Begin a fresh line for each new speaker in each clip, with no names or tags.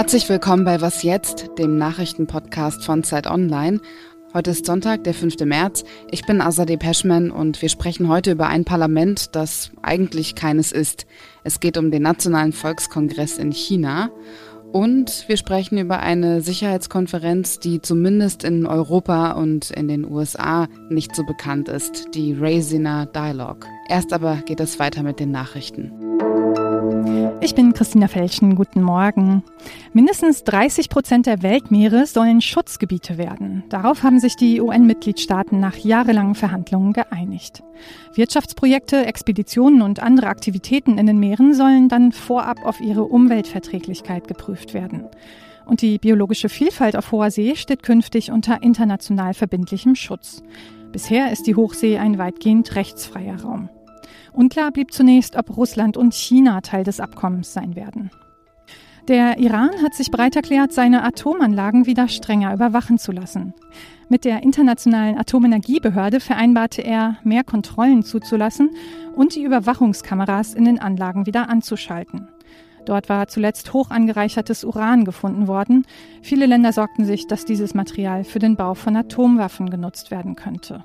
Herzlich willkommen bei Was jetzt, dem Nachrichtenpodcast von Zeit Online. Heute ist Sonntag, der 5. März. Ich bin Azadeh Peschman und wir sprechen heute über ein Parlament, das eigentlich keines ist. Es geht um den Nationalen Volkskongress in China. Und wir sprechen über eine Sicherheitskonferenz, die zumindest in Europa und in den USA nicht so bekannt ist, die Raisina Dialogue. Erst aber geht es weiter mit den Nachrichten.
Ich bin Christina Felschen. Guten Morgen. Mindestens 30 Prozent der Weltmeere sollen Schutzgebiete werden. Darauf haben sich die UN-Mitgliedstaaten nach jahrelangen Verhandlungen geeinigt. Wirtschaftsprojekte, Expeditionen und andere Aktivitäten in den Meeren sollen dann vorab auf ihre Umweltverträglichkeit geprüft werden. Und die biologische Vielfalt auf hoher See steht künftig unter international verbindlichem Schutz. Bisher ist die Hochsee ein weitgehend rechtsfreier Raum. Unklar blieb zunächst, ob Russland und China Teil des Abkommens sein werden. Der Iran hat sich bereit erklärt, seine Atomanlagen wieder strenger überwachen zu lassen. Mit der Internationalen Atomenergiebehörde vereinbarte er, mehr Kontrollen zuzulassen und die Überwachungskameras in den Anlagen wieder anzuschalten. Dort war zuletzt hoch angereichertes Uran gefunden worden. Viele Länder sorgten sich, dass dieses Material für den Bau von Atomwaffen genutzt werden könnte.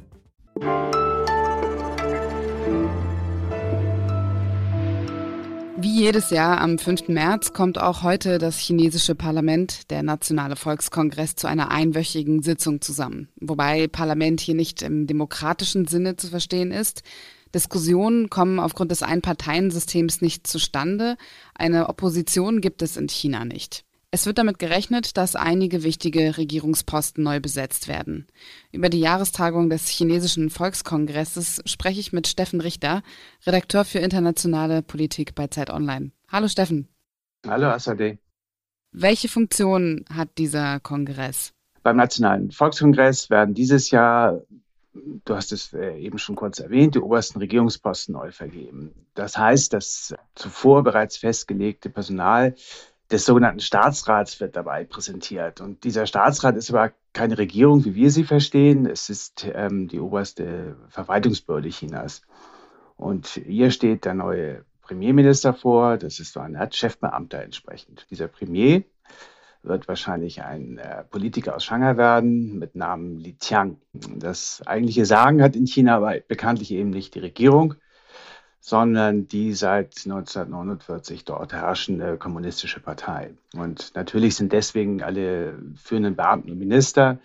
Wie jedes Jahr am 5. März kommt auch heute das chinesische Parlament, der Nationale Volkskongress, zu einer einwöchigen Sitzung zusammen. Wobei Parlament hier nicht im demokratischen Sinne zu verstehen ist. Diskussionen kommen aufgrund des Einparteiensystems nicht zustande. Eine Opposition gibt es in China nicht. Es wird damit gerechnet, dass einige wichtige Regierungsposten neu besetzt werden. Über die Jahrestagung des chinesischen Volkskongresses spreche ich mit Steffen Richter, Redakteur für internationale Politik bei Zeit Online. Hallo Steffen.
Hallo Asade.
Welche Funktion hat dieser Kongress?
Beim Nationalen Volkskongress werden dieses Jahr, du hast es äh, eben schon kurz erwähnt, die obersten Regierungsposten neu vergeben. Das heißt, das zuvor bereits festgelegte Personal des sogenannten Staatsrats wird dabei präsentiert. Und dieser Staatsrat ist aber keine Regierung, wie wir sie verstehen. Es ist ähm, die oberste Verwaltungsbehörde Chinas. Und hier steht der neue Premierminister vor. Das ist so eine Art Chefbeamter entsprechend. Dieser Premier wird wahrscheinlich ein äh, Politiker aus Shanghai werden mit Namen Li Tiang. Das eigentliche Sagen hat in China aber bekanntlich eben nicht die Regierung, sondern die seit 1949 dort herrschende kommunistische Partei. Und natürlich sind deswegen alle führenden Beamten und Minister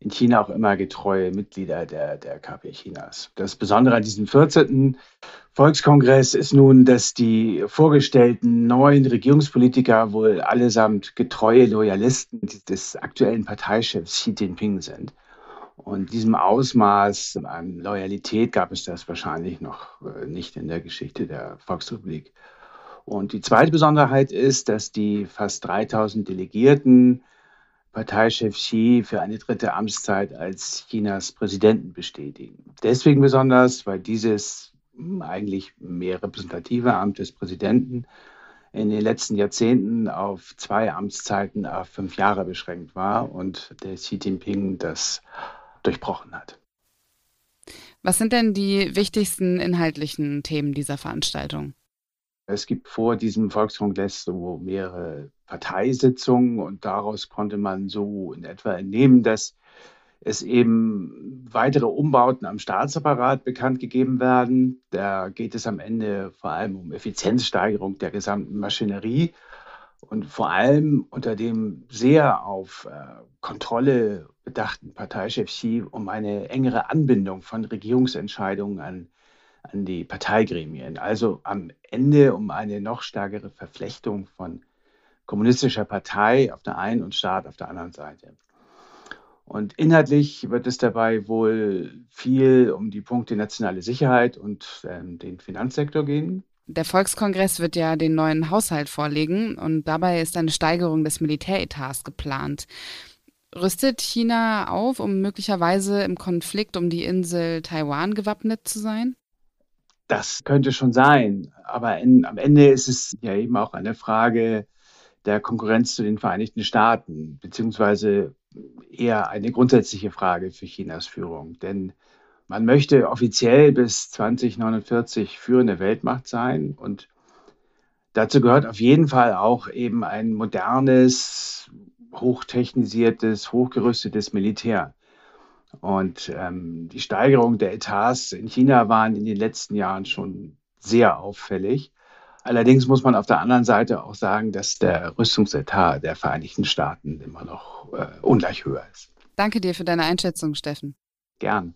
in China auch immer getreue Mitglieder der, der KP Chinas. Das Besondere an diesem 14. Volkskongress ist nun, dass die vorgestellten neuen Regierungspolitiker wohl allesamt getreue Loyalisten des aktuellen Parteichefs Xi Jinping sind. Und diesem Ausmaß an Loyalität gab es das wahrscheinlich noch äh, nicht in der Geschichte der Volksrepublik. Und die zweite Besonderheit ist, dass die fast 3000 Delegierten Parteichef Xi für eine dritte Amtszeit als Chinas Präsidenten bestätigen. Deswegen besonders, weil dieses hm, eigentlich mehr repräsentative Amt des Präsidenten in den letzten Jahrzehnten auf zwei Amtszeiten auf fünf Jahre beschränkt war und der Xi Jinping das durchbrochen hat.
Was sind denn die wichtigsten inhaltlichen Themen dieser Veranstaltung?
Es gibt vor diesem Volkskongress so mehrere Parteisitzungen und daraus konnte man so in etwa entnehmen, dass es eben weitere Umbauten am Staatsapparat bekannt gegeben werden. Da geht es am Ende vor allem um Effizienzsteigerung der gesamten Maschinerie und vor allem unter dem sehr auf äh, Kontrolle bedachten Parteichef Xi um eine engere Anbindung von Regierungsentscheidungen an, an die Parteigremien. Also am Ende um eine noch stärkere Verflechtung von kommunistischer Partei auf der einen und Staat auf der anderen Seite. Und inhaltlich wird es dabei wohl viel um die Punkte nationale Sicherheit und ähm, den Finanzsektor gehen.
Der Volkskongress wird ja den neuen Haushalt vorlegen und dabei ist eine Steigerung des Militäretats geplant. Rüstet China auf, um möglicherweise im Konflikt um die Insel Taiwan gewappnet zu sein?
Das könnte schon sein. Aber in, am Ende ist es ja eben auch eine Frage der Konkurrenz zu den Vereinigten Staaten, beziehungsweise eher eine grundsätzliche Frage für Chinas Führung. Denn man möchte offiziell bis 2049 führende Weltmacht sein und dazu gehört auf jeden Fall auch eben ein modernes, hochtechnisiertes, hochgerüstetes Militär. Und ähm, die Steigerung der Etats in China waren in den letzten Jahren schon sehr auffällig. Allerdings muss man auf der anderen Seite auch sagen, dass der Rüstungsetat der Vereinigten Staaten immer noch äh, ungleich höher ist.
Danke dir für deine Einschätzung, Steffen.
Gern.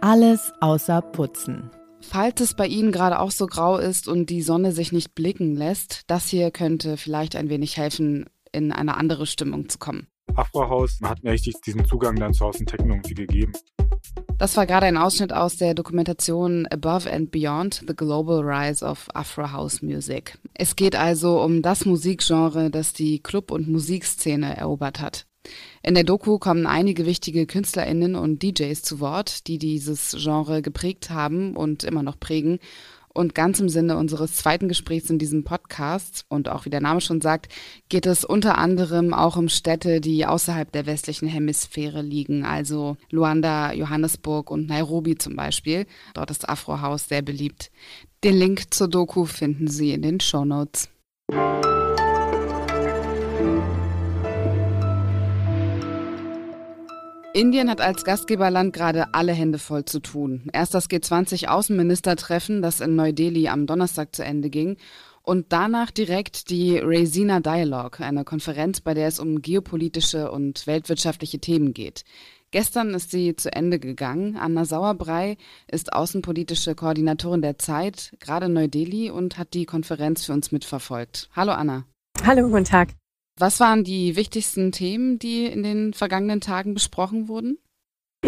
Alles außer Putzen.
Falls es bei Ihnen gerade auch so grau ist und die Sonne sich nicht blicken lässt, das hier könnte vielleicht ein wenig helfen, in eine andere Stimmung zu kommen.
Afro-Haus hat mir richtig diesen Zugang dann zur House Techno irgendwie gegeben.
Das war gerade ein Ausschnitt aus der Dokumentation Above and Beyond, The Global Rise of Afro House Music. Es geht also um das Musikgenre, das die Club- und Musikszene erobert hat. In der Doku kommen einige wichtige KünstlerInnen und DJs zu Wort, die dieses Genre geprägt haben und immer noch prägen. Und ganz im Sinne unseres zweiten Gesprächs in diesem Podcast und auch wie der Name schon sagt, geht es unter anderem auch um Städte, die außerhalb der westlichen Hemisphäre liegen, also Luanda, Johannesburg und Nairobi zum Beispiel. Dort ist Afro House sehr beliebt. Den Link zur Doku finden Sie in den Show Notes. Indien hat als Gastgeberland gerade alle Hände voll zu tun. Erst das G20-Außenministertreffen, das in Neu-Delhi am Donnerstag zu Ende ging, und danach direkt die Raisina Dialogue, eine Konferenz, bei der es um geopolitische und weltwirtschaftliche Themen geht. Gestern ist sie zu Ende gegangen. Anna Sauerbrei ist außenpolitische Koordinatorin der Zeit, gerade in Neu-Delhi, und hat die Konferenz für uns mitverfolgt. Hallo Anna.
Hallo, guten Tag.
Was waren die wichtigsten Themen, die in den vergangenen Tagen besprochen wurden?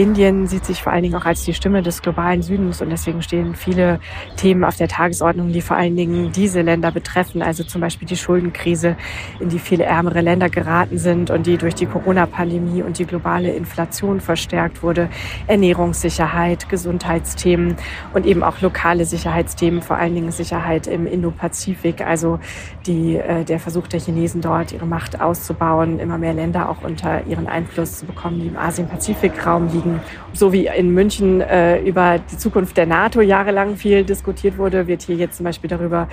Indien sieht sich vor allen Dingen auch als die Stimme des globalen Südens und deswegen stehen viele Themen auf der Tagesordnung, die vor allen Dingen diese Länder betreffen, also zum Beispiel die Schuldenkrise, in die viele ärmere Länder geraten sind und die durch die Corona-Pandemie und die globale Inflation verstärkt wurde, Ernährungssicherheit, Gesundheitsthemen und eben auch lokale Sicherheitsthemen, vor allen Dingen Sicherheit im Indo-Pazifik, also die, äh, der Versuch der Chinesen dort, ihre Macht auszubauen, immer mehr Länder auch unter ihren Einfluss zu bekommen, die im Asien-Pazifik-Raum liegen liegen. So wie in München äh, über die Zukunft der NATO jahrelang viel diskutiert wurde, wird hier jetzt zum Beispiel darüber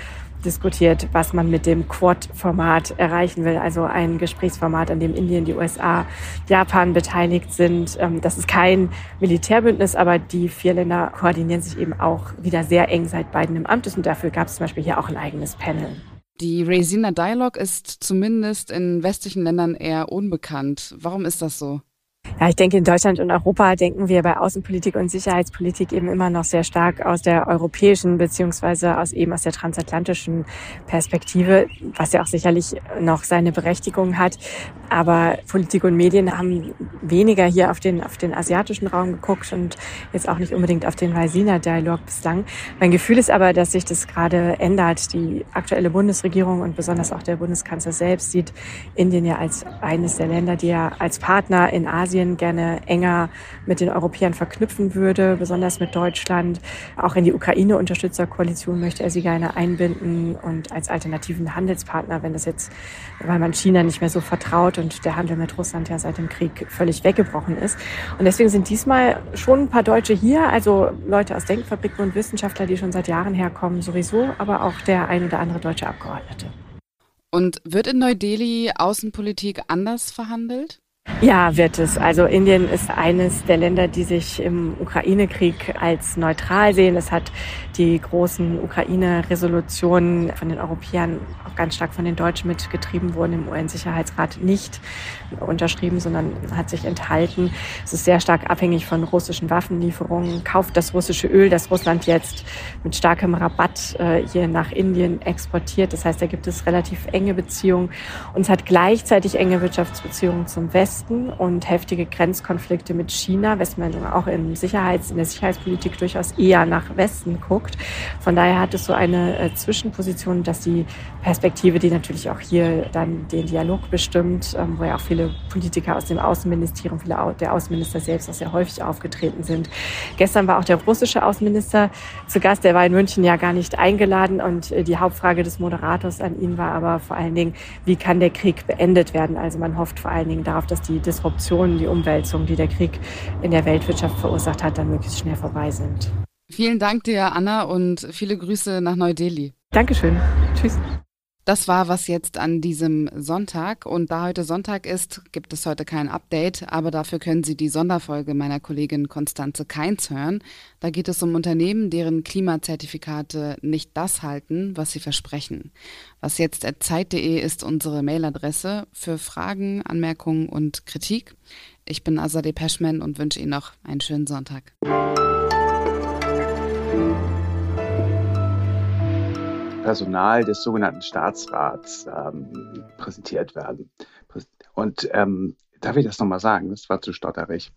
diskutiert, was man mit dem Quad-Format erreichen will. Also ein Gesprächsformat, an dem Indien, die USA, Japan beteiligt sind. Ähm, das ist kein Militärbündnis, aber die vier Länder koordinieren sich eben auch wieder sehr eng seit Biden im Amt ist. Und dafür gab es zum Beispiel hier auch ein eigenes Panel.
Die Raisina Dialogue ist zumindest in westlichen Ländern eher unbekannt. Warum ist das so?
Ja, ich denke, in Deutschland und Europa denken wir bei Außenpolitik und Sicherheitspolitik eben immer noch sehr stark aus der europäischen beziehungsweise aus eben aus der transatlantischen Perspektive, was ja auch sicherlich noch seine Berechtigung hat. Aber Politik und Medien haben weniger hier auf den, auf den asiatischen Raum geguckt und jetzt auch nicht unbedingt auf den Vaisina-Dialog bislang. Mein Gefühl ist aber, dass sich das gerade ändert. Die aktuelle Bundesregierung und besonders auch der Bundeskanzler selbst sieht Indien ja als eines der Länder, die er als Partner in Asien gerne enger mit den Europäern verknüpfen würde, besonders mit Deutschland. Auch in die Ukraine-Unterstützerkoalition möchte er sie gerne einbinden und als alternativen Handelspartner, wenn das jetzt, weil man China nicht mehr so vertraut, und der Handel mit Russland ja seit dem Krieg völlig weggebrochen ist. Und deswegen sind diesmal schon ein paar Deutsche hier, also Leute aus Denkfabriken und Wissenschaftler, die schon seit Jahren herkommen, sowieso, aber auch der ein oder andere deutsche Abgeordnete.
Und wird in Neu-Delhi Außenpolitik anders verhandelt?
Ja, wird es. Also Indien ist eines der Länder, die sich im Ukraine-Krieg als neutral sehen. Es hat die großen Ukraine-Resolutionen von den Europäern, auch ganz stark von den Deutschen mitgetrieben wurden, im UN-Sicherheitsrat nicht unterschrieben, sondern hat sich enthalten. Es ist sehr stark abhängig von russischen Waffenlieferungen, kauft das russische Öl, das Russland jetzt mit starkem Rabatt äh, hier nach Indien exportiert. Das heißt, da gibt es relativ enge Beziehungen und es hat gleichzeitig enge Wirtschaftsbeziehungen zum Westen Westen und heftige Grenzkonflikte mit China, weshalb man auch in, Sicherheits-, in der Sicherheitspolitik durchaus eher nach Westen guckt. Von daher hat es so eine äh, Zwischenposition, dass die Perspektive, die natürlich auch hier dann den Dialog bestimmt, ähm, wo ja auch viele Politiker aus dem Außenministerium, viele der Außenminister selbst auch sehr häufig aufgetreten sind. Gestern war auch der russische Außenminister zu Gast, der war in München ja gar nicht eingeladen und äh, die Hauptfrage des Moderators an ihn war aber vor allen Dingen, wie kann der Krieg beendet werden? Also man hofft vor allen Dingen darauf, dass die Disruptionen, die Umwälzungen, die der Krieg in der Weltwirtschaft verursacht hat, dann möglichst schnell vorbei sind.
Vielen Dank dir, Anna, und viele Grüße nach Neu-Delhi.
Dankeschön. Tschüss.
Das war was jetzt an diesem Sonntag. Und da heute Sonntag ist, gibt es heute kein Update, aber dafür können Sie die Sonderfolge meiner Kollegin Konstanze Keins hören. Da geht es um Unternehmen, deren Klimazertifikate nicht das halten, was sie versprechen. Was jetzt zeit.de ist unsere Mailadresse für Fragen, Anmerkungen und Kritik. Ich bin Azadeh Peschman und wünsche Ihnen noch einen schönen Sonntag.
Personal des sogenannten Staatsrats ähm, präsentiert werden. Und ähm, darf ich das nochmal sagen? Das war zu stotterig.